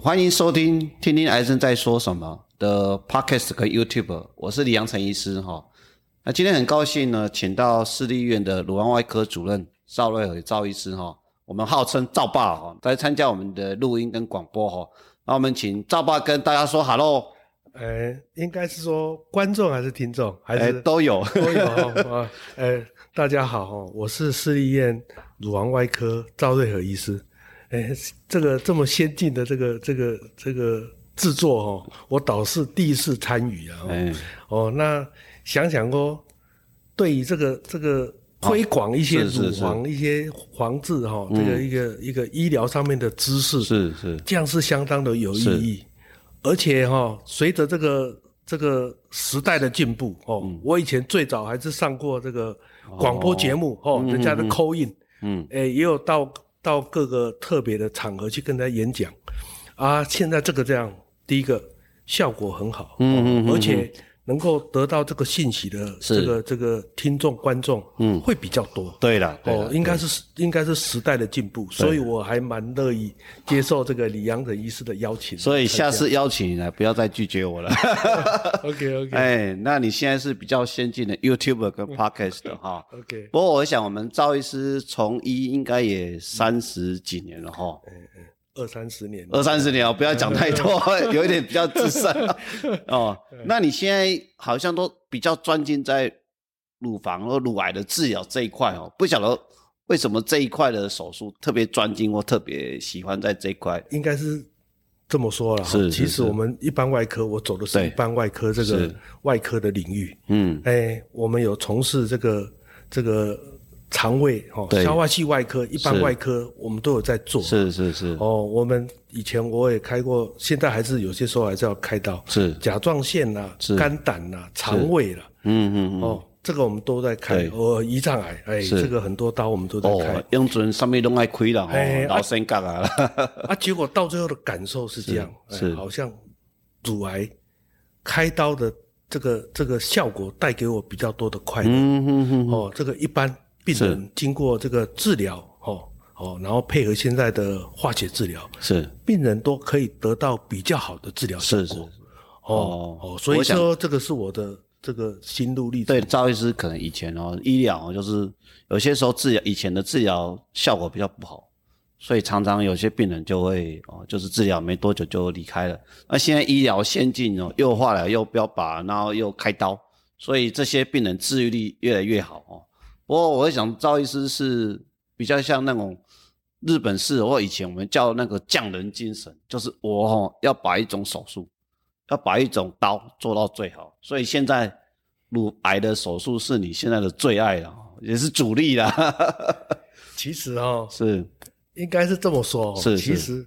欢迎收听《听听癌症在说什么》的 Podcast 和 YouTube，我是李阳成医师哈。那今天很高兴呢，请到市立医院的乳房外科主任赵瑞和赵医师哈，我们号称赵爸哈，来参加我们的录音跟广播哈。那我们请赵爸跟大家说 Hello。哎，应该是说观众还是听众，还是都有都有啊？哎，大家好哈，我是市立医院乳房外科赵瑞和医师。哎，这个这么先进的这个这个这个制作哦，我倒是第一次参与啊。哎，哦，那想想哦，对于这个这个推广一些乳房一些防治哈，这个一个一个医疗上面的知识，是是，这样是相当的有意义。而且哈，随着这个这个时代的进步哦，我以前最早还是上过这个广播节目哦，人家的口音，嗯，哎，也有到到各个特别的场合去跟他演讲，啊，现在这个这样，第一个效果很好，嗯嗯，而且。能够得到这个信息的这个这个听众观众，嗯，会比较多。对了，哦，应该是应该是时代的进步，所以我还蛮乐意接受这个李阳的医师的邀请。所以下次邀请你来，不要再拒绝我了。OK OK。哎，那你现在是比较先进的 YouTube 跟 Podcast 的哈。OK。不过我想，我们赵医师从医应该也三十几年了哈。嗯嗯。二三十年，二三十年哦，不要讲太多，有一点比较资深 哦。那你现在好像都比较专精在乳房和乳癌的治疗这一块哦，不晓得为什么这一块的手术特别专精或特别喜欢在这一块？应该是这么说了，是。其实我们一般外科，我走的是一般外科这个外科的领域。嗯，哎，我们有从事这个这个。肠胃哦，消化系外科、一般外科，我们都有在做。是是是。哦，我们以前我也开过，现在还是有些时候还是要开刀。是。甲状腺呐，肝胆呐，肠胃了。嗯嗯嗯。哦，这个我们都在开。哦，胰脏癌，哎，这个很多刀我们都在开。用准上面都爱亏了，哦，老生干啊。啊，结果到最后的感受是这样，是好像乳癌开刀的这个这个效果带给我比较多的快乐。嗯嗯嗯。哦，这个一般。病人经过这个治疗，哦哦，然后配合现在的化学治疗，是病人都可以得到比较好的治疗效果。哦哦，所以说这个是我的这个心路历程。对，赵医师可能以前哦，医疗就是有些时候治疗以前的治疗效果比较不好，所以常常有些病人就会哦，就是治疗没多久就离开了。那现在医疗先进哦，又化疗又标靶，然后又开刀，所以这些病人治愈率越来越好哦。不过，我想赵医师是比较像那种日本式，或以前我们叫那个匠人精神，就是我哦要把一种手术，要把一种刀做到最好。所以现在乳癌的手术是你现在的最爱了，也是主力了。其实哦，是应该是这么说。是其实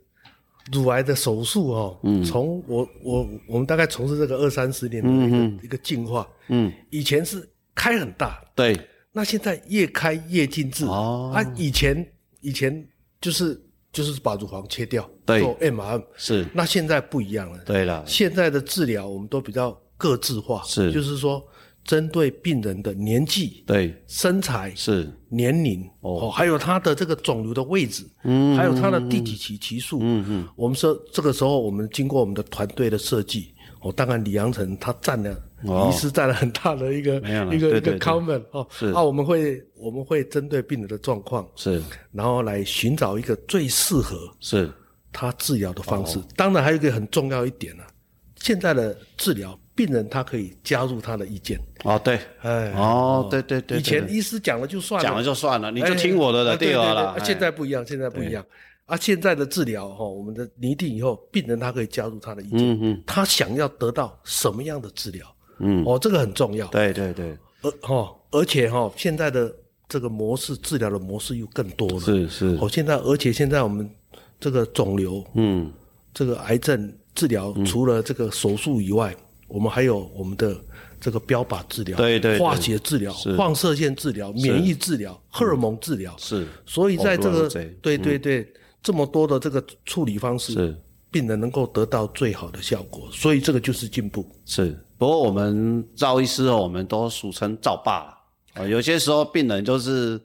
乳癌的手术哦，嗯，从我我我们大概从事这个二三十年的一个一个进化，嗯，以前是开很大，对。那现在越开越精致。哦，啊，以前以前就是就是把乳房切掉做 M M 是，那现在不一样了，对了，现在的治疗我们都比较个制化，是，就是说针对病人的年纪、对。身材是。年龄哦，还有他的这个肿瘤的位置，嗯，还有他的第几期期数，嗯嗯，我们说这个时候我们经过我们的团队的设计，哦，当然李阳成他占了。医师占了很大的一个一个一个 comment 哦，是。啊，我们会我们会针对病人的状况是，然后来寻找一个最适合是。他治疗的方式。当然还有一个很重要一点呢，现在的治疗病人他可以加入他的意见。哦，对，哎，哦，对对对，以前医师讲了就算了，讲了就算了，你就听我的了，对了，现在不一样，现在不一样。啊，现在的治疗哈，我们的拟定以后，病人他可以加入他的意见，嗯嗯，他想要得到什么样的治疗？嗯，哦，这个很重要。对对对，而哈，而且哈，现在的这个模式治疗的模式又更多了。是是。哦，现在而且现在我们这个肿瘤，嗯，这个癌症治疗除了这个手术以外，我们还有我们的这个标靶治疗、对对化学治疗、放射线治疗、免疫治疗、荷尔蒙治疗。是。所以在这个对对对这么多的这个处理方式，是病人能够得到最好的效果，所以这个就是进步。是。不过我们赵医师，我们都俗称赵爸啊。有些时候病人就是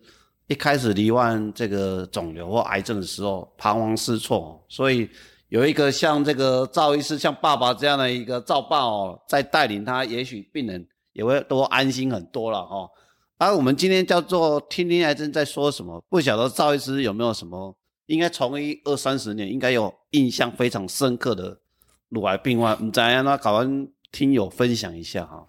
一开始罹患这个肿瘤或癌症的时候，彷徨失措，所以有一个像这个赵医师，像爸爸这样的一个赵爸哦，在带领他，也许病人也会多安心很多了哈。而我们今天叫做听听癌症在说什么，不晓得赵医师有没有什么，应该从一二三十年，应该有印象非常深刻的乳癌病患，你再让他搞完听友分享一下哈。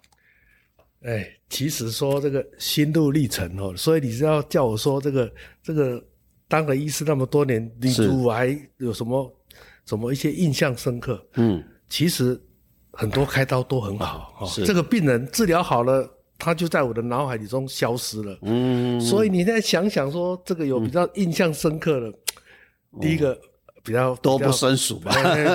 哎，其实说这个心路历程哦，所以你是要叫我说这个这个当了医师那么多年，你乳癌有什么什么一些印象深刻？嗯，其实很多开刀都很好哈，这个病人治疗好了，他就在我的脑海里中消失了。嗯，所以你再想想说，这个有比较印象深刻的，第一个比较多不胜数吧？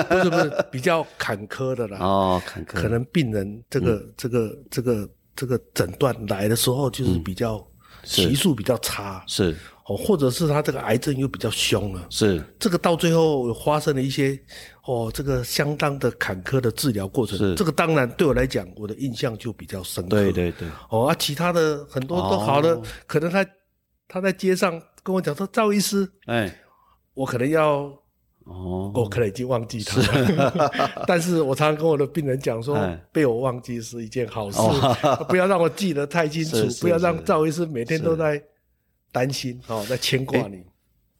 不是不是，比较坎坷的啦。哦，坎坷，可能病人这个这个这个。这个诊断来的时候就是比较期数比较差，是。哦，或者是他这个癌症又比较凶了，是。这个到最后发生了一些哦，这个相当的坎坷的治疗过程，是。这个当然对我来讲，我的印象就比较深刻，对对对，哦啊，其他的很多都好的，可能他他在街上跟我讲说赵医师，哎，我可能要。哦，我可能已经忘记他了，但是我常常跟我的病人讲说，被我忘记是一件好事，不要让我记得太清楚，不要让赵医师每天都在担心哦，在牵挂你。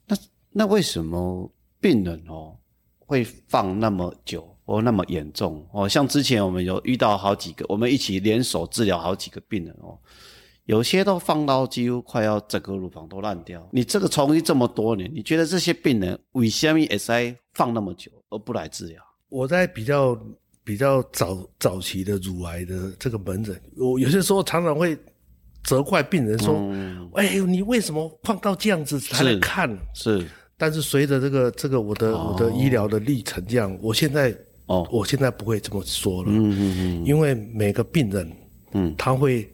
那那为什么病人哦会放那么久或那么严重？哦？像之前我们有遇到好几个，我们一起联手治疗好几个病人哦。有些都放到几乎快要整个乳房都烂掉。你这个从医这么多年，你觉得这些病人为什么 SI 放那么久而不来治疗？我在比较比较早早期的乳癌的这个门诊，我有些时候常常会责怪病人说：“哎，你为什么放到这样子才来看？”是。但是随着这个这个我的我的医疗的历程这样，我现在哦，我现在不会这么说了。嗯嗯嗯。因为每个病人，嗯，他会。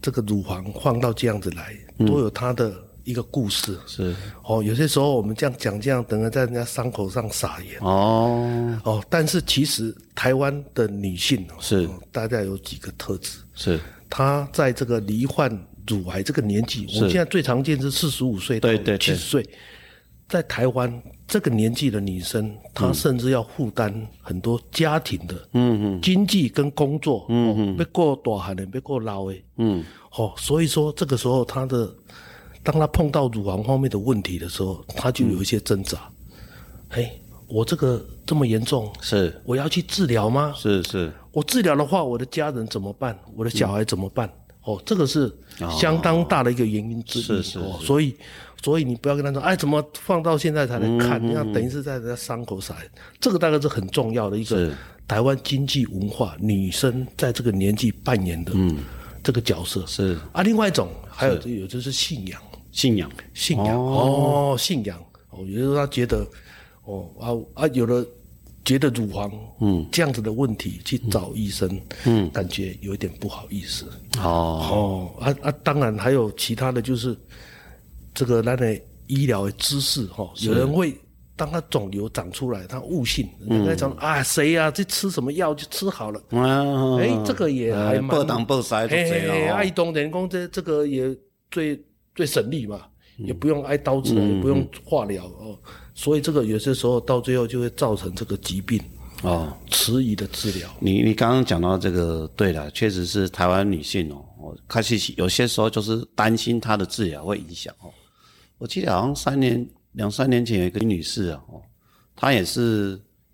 这个乳房放到这样子来，都有它的一个故事。是哦，有些时候我们这样讲，这样等于在人家伤口上撒盐。哦哦，但是其实台湾的女性是大概有几个特质。是她在这个罹患乳癌这个年纪，我们现在最常见是四十五岁到七十岁。在台湾这个年纪的女生，她甚至要负担很多家庭的嗯嗯经济跟工作，嗯嗯，别过大汉的，别过老的，嗯，哦，所以说这个时候她的，当她碰到乳房方面的问题的时候，她就有一些挣扎。哎，我这个这么严重，是我要去治疗吗？是是，我治疗的话，我的家人怎么办？我的小孩怎么办？哦，这个是相当大的一个原因之一。是是，所以。所以你不要跟他说，哎，怎么放到现在才能看？那等于是在人家伤口上，这个大概是很重要的一个台湾经济文化，女生在这个年纪扮演的这个角色是啊。另外一种还有有就是信仰，信仰，信仰哦，信仰哦。有的时候他觉得哦啊啊，有的觉得乳房嗯这样子的问题去找医生嗯，感觉有一点不好意思哦哦啊啊，当然还有其他的就是。这个那的医疗的知识哈，有人会当他肿瘤长出来，他误信，人家讲啊谁呀，这吃什么药就吃好了。哎，这个也还蛮。不当不塞就这样。爱动人工这这个也最最省力嘛，也不用挨刀子，也不用化疗哦。所以这个有些时候到最后就会造成这个疾病哦，迟疑的治疗。你你刚刚讲到这个，对了，确实是台湾女性哦，开始有些时候就是担心她的治疗会影响哦。我记得好像三年两三年前有一个女士啊，哦，她也是，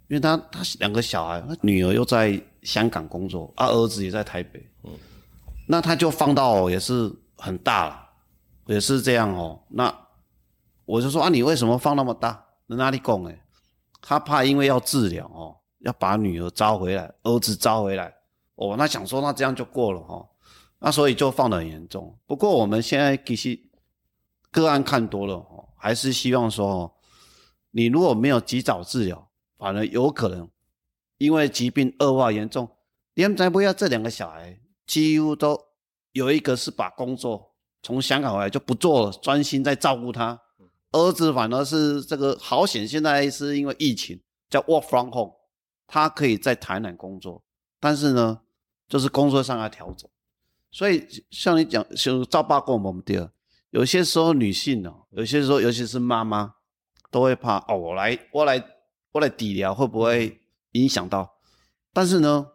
因为她她两个小孩，女儿又在香港工作，啊，儿子也在台北，嗯，那她就放到也是很大了，也是这样哦。那我就说啊，你为什么放那么大？哪里讲诶？他怕因为要治疗哦，要把女儿招回来，儿子招回来，哦，那想说那这样就过了哈，那所以就放得很严重。不过我们现在其实。个案看多了哦，还是希望说哦，你如果没有及早治疗，反而有可能因为疾病恶化严重。连才不要这两个小孩几乎都有一个是把工作从香港回来就不做了，专心在照顾他。儿子反而是这个好险，现在是因为疫情叫 work from home，他可以在台南工作，但是呢，就是工作上要调整。所以像你讲，就照爸跟我们第二。有些时候女性哦，有些时候尤其是妈妈，都会怕哦。我来我来我来底疗会不会影响到？但是呢，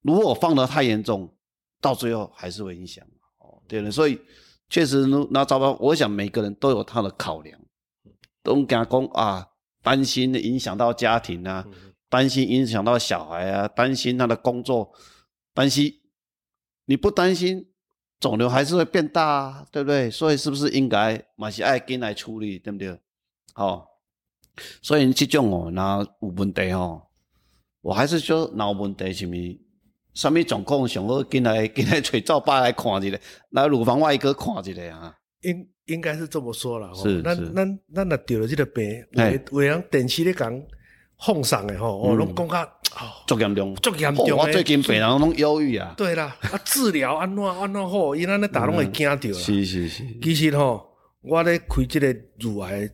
如果放得太严重，到最后还是会影响。哦，对了，所以确实那糟糕，我想每个人都有他的考量，都讲讲啊，担心影响到家庭啊，担心影响到小孩啊，担心他的工作，担心你不担心。肿瘤还是会变大，啊，对不对？所以是不是应该马是爱跟来处理，对不对？哦，所以这种哦，那有问题哦，我还是说脑问题什么，什么状况上好进来进来找照爸来看一下，来乳房外科看一下啊。应应该是这么说了，是是。那那那那得了这个病，为为让电视咧讲放上的吼，哦，拢讲较。足严重，足严重。我最近病人拢忧郁啊。对啦，啊治疗安怎安怎好，因安尼打拢会惊着啦。是是是。其实吼，我咧开即个乳癌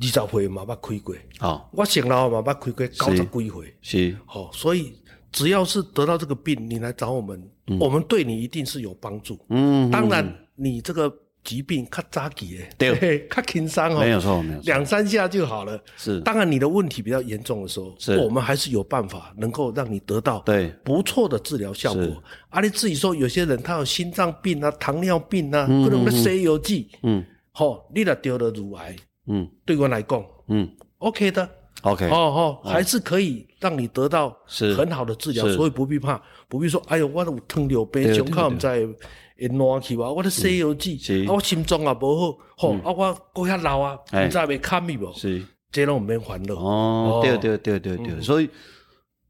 二十回嘛捌开过。哦。我成老嘛捌开过九十几岁。是。吼，所以只要是得到这个病，你来找我们，我们对你一定是有帮助。嗯。当然，你这个。疾病较早期的，对，较轻伤哦，没有错，没有错，两三下就好了。是，当然你的问题比较严重的时候，是，我们还是有办法能够让你得到对。不错的治疗效果。啊，你自己说，有些人他有心脏病啊、糖尿病啊，可能的 cu 剂，嗯，好，你若得了乳癌，嗯，对我来讲，嗯，OK 的，OK，哦哦，还是可以让你得到很好的治疗，所以不必怕，不必说，哎呦，我有糖尿病，胸口唔在。会烂去哇！我的西药剂，啊，我心脏也无好，吼，啊，我过遐老啊，唔知袂堪咪无？是，这拢唔免烦恼。哦，对对对对对，所以，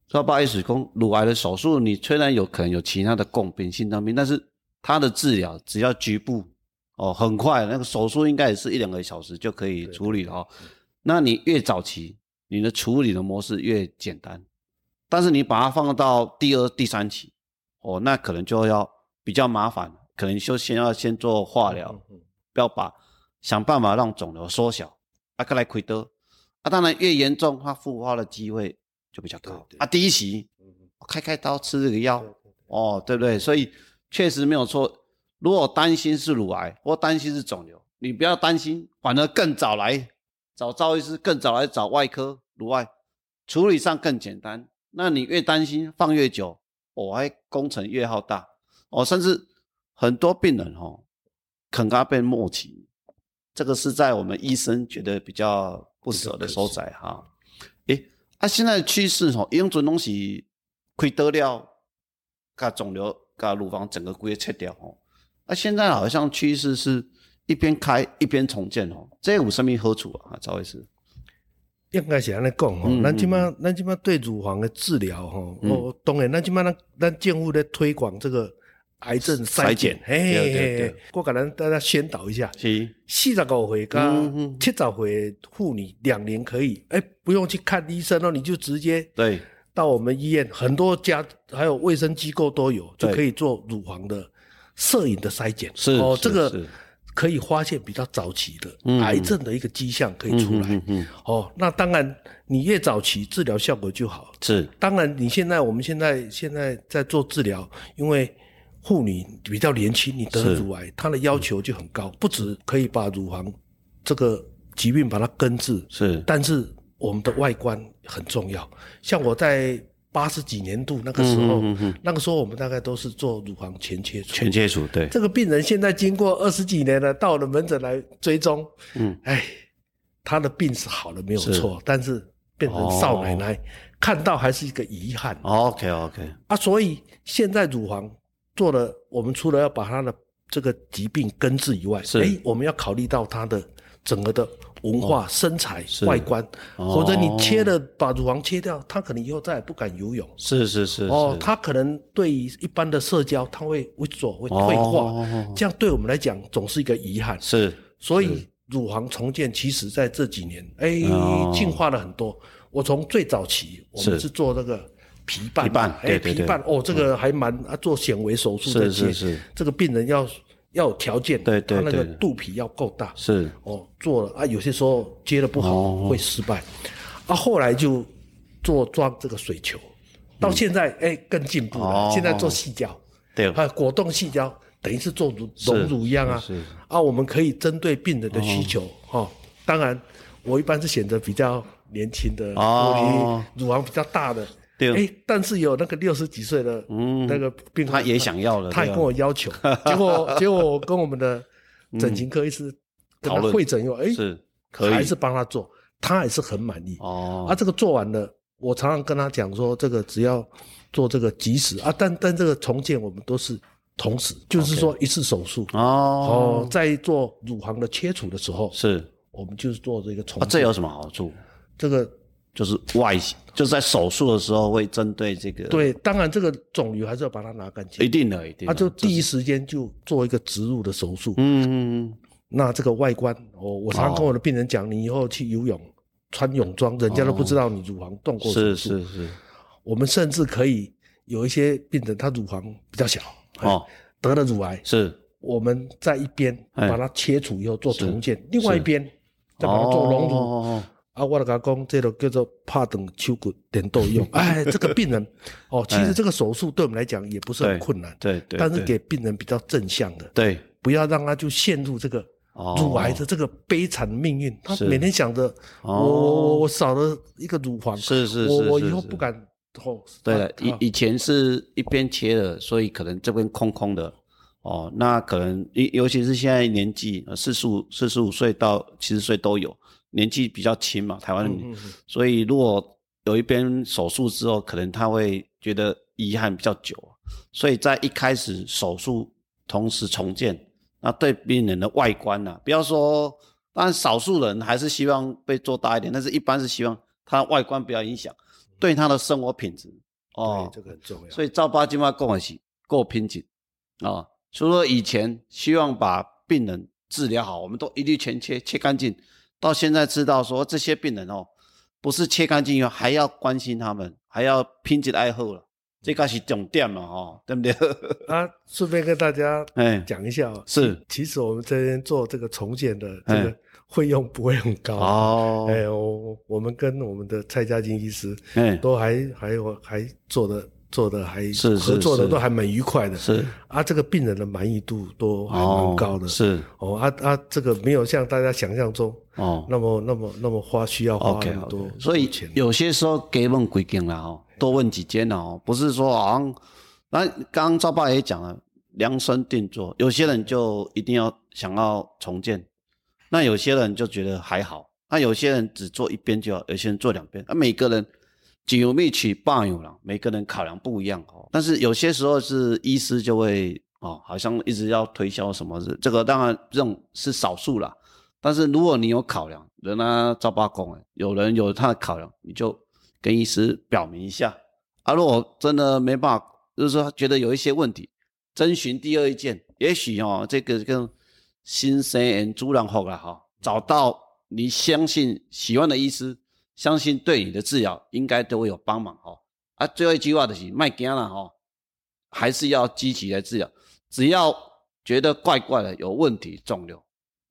说不好意思，讲乳癌的手术，你虽然有可能有其他的共病、心脏病，但是它的治疗只要局部，哦，很快，那个手术应该也是一两个小时就可以处理了哦。那你越早期，你的处理的模式越简单，但是你把它放到第二、第三期，哦，那可能就要比较麻烦。可能就先要先做化疗，不要把想办法让肿瘤缩小，啊，克来亏得，啊，当然越严重，它复发的机会就比较高。啊，第一期开开刀吃这个药，哦，对不对？所以确实没有错。如果担心是乳癌或担心是肿瘤，你不要担心，反而更早来找赵医师，更早来找外科乳外，处理上更简单。那你越担心放越久，哦，还工程越浩大，哦，甚至。很多病人哈，肯刚被末期，这个是在我们医生觉得比较不舍的所在哈。诶，啊，现在的趋势哈，用种东西亏得了，把肿瘤、把乳房整个骨切掉哦。啊，现在好像趋势是一边开一边重建哦，这有什么好处啊？赵医师，应该是安尼讲吼，咱起码咱起码对乳房的治疗哈，哦，当然咱起码咱咱政府在推广这个。癌症筛检，嘿嘿嘿，我可能大家宣导一下，是。四十五岁跟七十岁妇女两年可以，哎，不用去看医生哦，你就直接对。到我们医院，很多家还有卫生机构都有，就可以做乳房的摄影的筛检，是哦，这个可以发现比较早期的癌症的一个迹象可以出来，哦，那当然你越早期治疗效果就好，是，当然你现在我们现在现在在做治疗，因为。妇女比较年轻，你得乳癌，她的要求就很高，不止可以把乳房这个疾病把它根治，是，但是我们的外观很重要。像我在八十几年度那个时候，那个时候我们大概都是做乳房全切除，全切除，对。这个病人现在经过二十几年了，到了门诊来追踪，嗯，哎，他的病是好了没有错，但是变成少奶奶，看到还是一个遗憾。OK OK，啊，所以现在乳房。做了，我们除了要把他的这个疾病根治以外，哎，我们要考虑到他的整个的文化、身材、外观，或者你切了把乳房切掉，他可能以后再也不敢游泳。是是是。哦，他可能对于一般的社交，他会会做会退化，这样对我们来讲总是一个遗憾。是。所以乳房重建，其实在这几年，哎，进化了很多。我从最早期，我们是做那个。皮瓣，哎，皮瓣哦，这个还蛮啊，做显微手术的是是，这个病人要要有条件，对对他那个肚皮要够大，是。哦，做了啊，有些时候接的不好会失败，啊，后来就做装这个水球，到现在哎更进步了，现在做细胶，对，啊，果冻细胶等于是做乳隆乳一样啊，是啊，我们可以针对病人的需求哈，当然我一般是选择比较。年轻的，哦。你乳房比较大的，对，哎，但是有那个六十几岁的嗯，那个病患，他也想要了，他也跟我要求，结果结果我跟我们的整形科医师跟他讨论会诊以后，哎，是可以。还是帮他做，他也是很满意。哦。啊，这个做完了，我常常跟他讲说，这个只要做这个及时啊，但但这个重建我们都是同时，就是说一次手术。哦。哦，在做乳房的切除的时候，是。我们就是做这个重啊，这。有什么好处？这个就是外形，就是在手术的时候会针对这个，，对，当然这个肿瘤还是要把它拿干净。一，定的，一定的，他就第一，一时间就做一个植入的手术。嗯嗯嗯，那这个外观，我我常常跟我的病人讲，你以后去游泳穿泳装，人家都不知道你乳房动过手是术。是是，我们甚至可以有一些病人，他乳房比较小，哦，得了乳癌，是。我们在一边哎。把它切除以后做重建，另外一边再把它做隆乳。哦啊，我就跟他讲，这个叫做怕等秋骨点豆用。哎，这个病人哦，其实这个手术对我们来讲也不是很困难，对对，但是给病人比较正向的，对不要让他就陷入这个哦乳癌的这个悲惨的命运。他每天想着，我哦我我我少了一个乳房，是是我我以是是是后不敢哦。对以以前是一边切的，所以可能这边空空的哦。那可能尤尤其是现在年纪四十五四十五岁到七十岁都有，年纪比较轻嘛，台湾人，嗯嗯嗯所以如果有一边手术之后，可能他会觉得遗憾比较久，所以在一开始手术同时重建，那对病人的外观呢、不要说，当然少数人还是希望被做大一点，但是一般是希望他外观不要影响，对他的生活品质哦对，，这个很重要。所以赵爸今晚跟我是够拼紧啊。除了以前希望把病人治疗好，我们都一律全切切干净，到现在知道说这些病人哦，不是切干净以后还要关心他们，还要拼紧爱护了，这个是重点嘛哦，对不对？啊，顺便跟大家 哎，讲一下哦，是。其实我们这边做这个重建的这哎个费用不会很高。哦，哎，我我我们跟我们的蔡家金医师哎，都还还有还做的做的还是是合作的都还蛮愉快的，是。啊，这个病人的满意度都还蛮高的，是。哦啊啊，这个没有像大家想象中哦。那么那么那么花需要花很多所以，有些时候给问几间啦哦，多问几间啦哦，不是说好像，那刚刚赵爸也讲了，量身定做，有些人就一定要想要重建，那有些人就觉得还好，那有些人只做一边就好，有些人做两边，那每个人九密取半有了，每个人考量不一样哦。但是有些时候是医师就会哦，好像一直要推销什么，这个当然这种是少数啦。但是如果你有考量，人家赵八公哎，有人有他的考量，你就跟医师表明一下啊。如果真的没办法，就是说觉得有一些问题，征询第二意见，也许哦，这个跟新生人主人好了哈，找到你相信喜欢的医师，相信对你的治疗应该都会有帮忙哈。啊，最后一句话就是卖惊了哈，还是要积极来治疗，只要觉得怪怪的有问题，肿瘤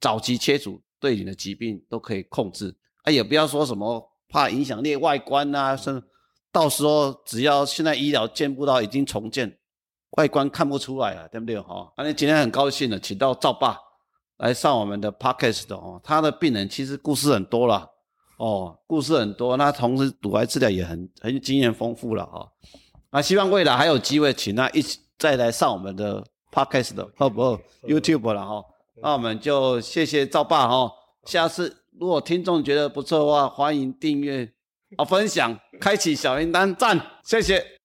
早期切除对你的疾病都可以控制啊，也不要说什么怕影响你外观啊，甚到时候只要现在医疗见不到已经重建，外观看不出来了，对不对哈？啊，你今天很高兴的请到赵爸来上我们的 podcast 的哦，他的病人其实故事很多了哦，故事很多，那同时赌癌治疗也很很经验丰富了哈。那希望未来还有机会请他一起再来上我们的 podcast 的，好不好？YouTube 了哈。那我们就谢谢赵爸哈。下次如果听众觉得不错的话，欢迎订阅、啊分享、开启小铃铛，赞，谢谢。